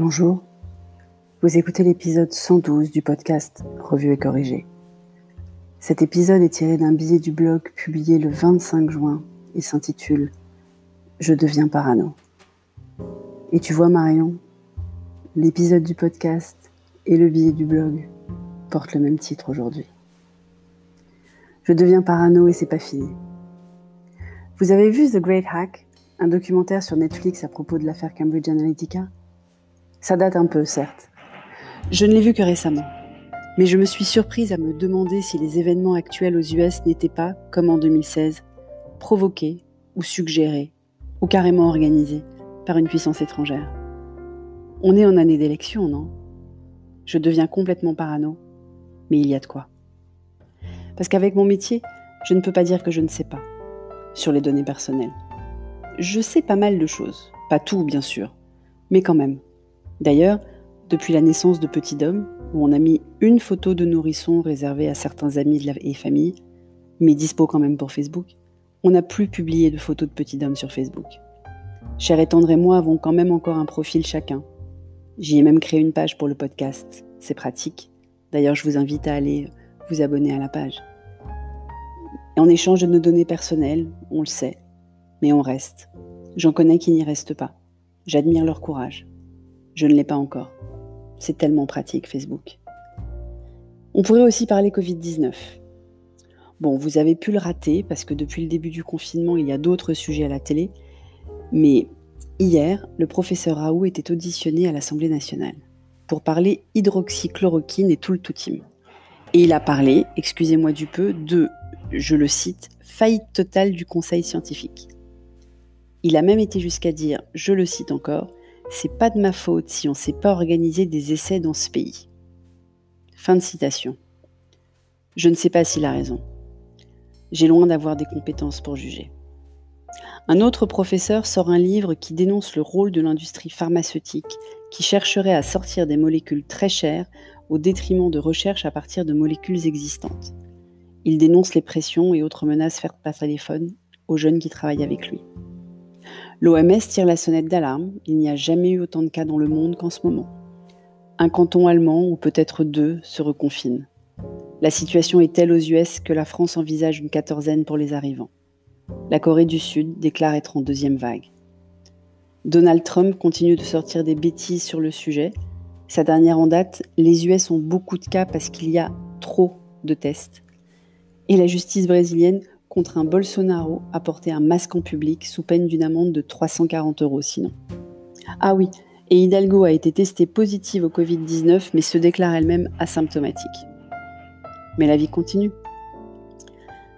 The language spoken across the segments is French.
Bonjour, vous écoutez l'épisode 112 du podcast Revue et corrigé. Cet épisode est tiré d'un billet du blog publié le 25 juin et s'intitule Je deviens parano. Et tu vois Marion, l'épisode du podcast et le billet du blog portent le même titre aujourd'hui. Je deviens parano et c'est pas fini. Vous avez vu The Great Hack, un documentaire sur Netflix à propos de l'affaire Cambridge Analytica? Ça date un peu, certes. Je ne l'ai vu que récemment. Mais je me suis surprise à me demander si les événements actuels aux US n'étaient pas, comme en 2016, provoqués ou suggérés, ou carrément organisés par une puissance étrangère. On est en année d'élection, non? Je deviens complètement parano, mais il y a de quoi. Parce qu'avec mon métier, je ne peux pas dire que je ne sais pas sur les données personnelles. Je sais pas mal de choses, pas tout bien sûr, mais quand même. D'ailleurs, depuis la naissance de Petit Dom, où on a mis une photo de nourrisson réservée à certains amis et familles, mais dispo quand même pour Facebook, on n'a plus publié de photos de Petit Dom sur Facebook. Cher et Tendre et moi avons quand même encore un profil chacun. J'y ai même créé une page pour le podcast. C'est pratique. D'ailleurs, je vous invite à aller vous abonner à la page. En échange de nos données personnelles, on le sait, mais on reste. J'en connais qui n'y restent pas. J'admire leur courage. Je ne l'ai pas encore. C'est tellement pratique, Facebook. On pourrait aussi parler Covid-19. Bon, vous avez pu le rater parce que depuis le début du confinement, il y a d'autres sujets à la télé. Mais hier, le professeur Raoult était auditionné à l'Assemblée nationale pour parler hydroxychloroquine et tout le toutim. Et il a parlé, excusez-moi du peu, de, je le cite, faillite totale du conseil scientifique. Il a même été jusqu'à dire, je le cite encore, c'est pas de ma faute si on ne sait pas organiser des essais dans ce pays. Fin de citation. Je ne sais pas s'il a raison. J'ai loin d'avoir des compétences pour juger. Un autre professeur sort un livre qui dénonce le rôle de l'industrie pharmaceutique qui chercherait à sortir des molécules très chères au détriment de recherches à partir de molécules existantes. Il dénonce les pressions et autres menaces faites par téléphone aux jeunes qui travaillent avec lui. L'OMS tire la sonnette d'alarme, il n'y a jamais eu autant de cas dans le monde qu'en ce moment. Un canton allemand, ou peut-être deux, se reconfine. La situation est telle aux US que la France envisage une quatorzaine pour les arrivants. La Corée du Sud déclare être en deuxième vague. Donald Trump continue de sortir des bêtises sur le sujet. Sa dernière en date, les US ont beaucoup de cas parce qu'il y a trop de tests. Et la justice brésilienne contre un Bolsonaro à porter un masque en public sous peine d'une amende de 340 euros sinon. Ah oui, et Hidalgo a été testée positive au Covid-19 mais se déclare elle-même asymptomatique. Mais la vie continue.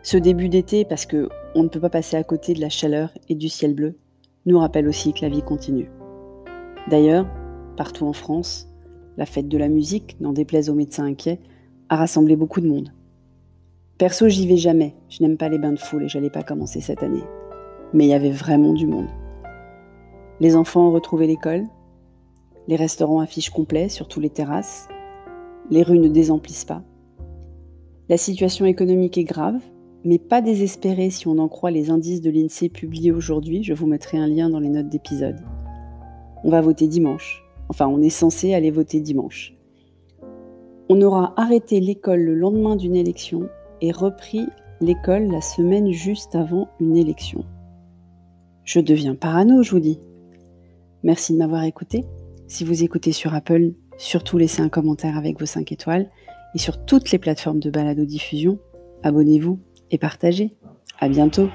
Ce début d'été, parce que on ne peut pas passer à côté de la chaleur et du ciel bleu, nous rappelle aussi que la vie continue. D'ailleurs, partout en France, la fête de la musique, n'en déplaise aux médecins inquiets, a rassemblé beaucoup de monde. Perso, j'y vais jamais. Je n'aime pas les bains de foule et j'allais pas commencer cette année. Mais il y avait vraiment du monde. Les enfants ont retrouvé l'école. Les restaurants affichent complet sur toutes les terrasses. Les rues ne désemplissent pas. La situation économique est grave, mais pas désespérée si on en croit les indices de l'INSEE publiés aujourd'hui. Je vous mettrai un lien dans les notes d'épisode. On va voter dimanche. Enfin, on est censé aller voter dimanche. On aura arrêté l'école le lendemain d'une élection et repris l'école la semaine juste avant une élection. Je deviens parano, je vous dis. Merci de m'avoir écouté. Si vous écoutez sur Apple, surtout laissez un commentaire avec vos 5 étoiles. Et sur toutes les plateformes de balado-diffusion, abonnez-vous et partagez. À bientôt!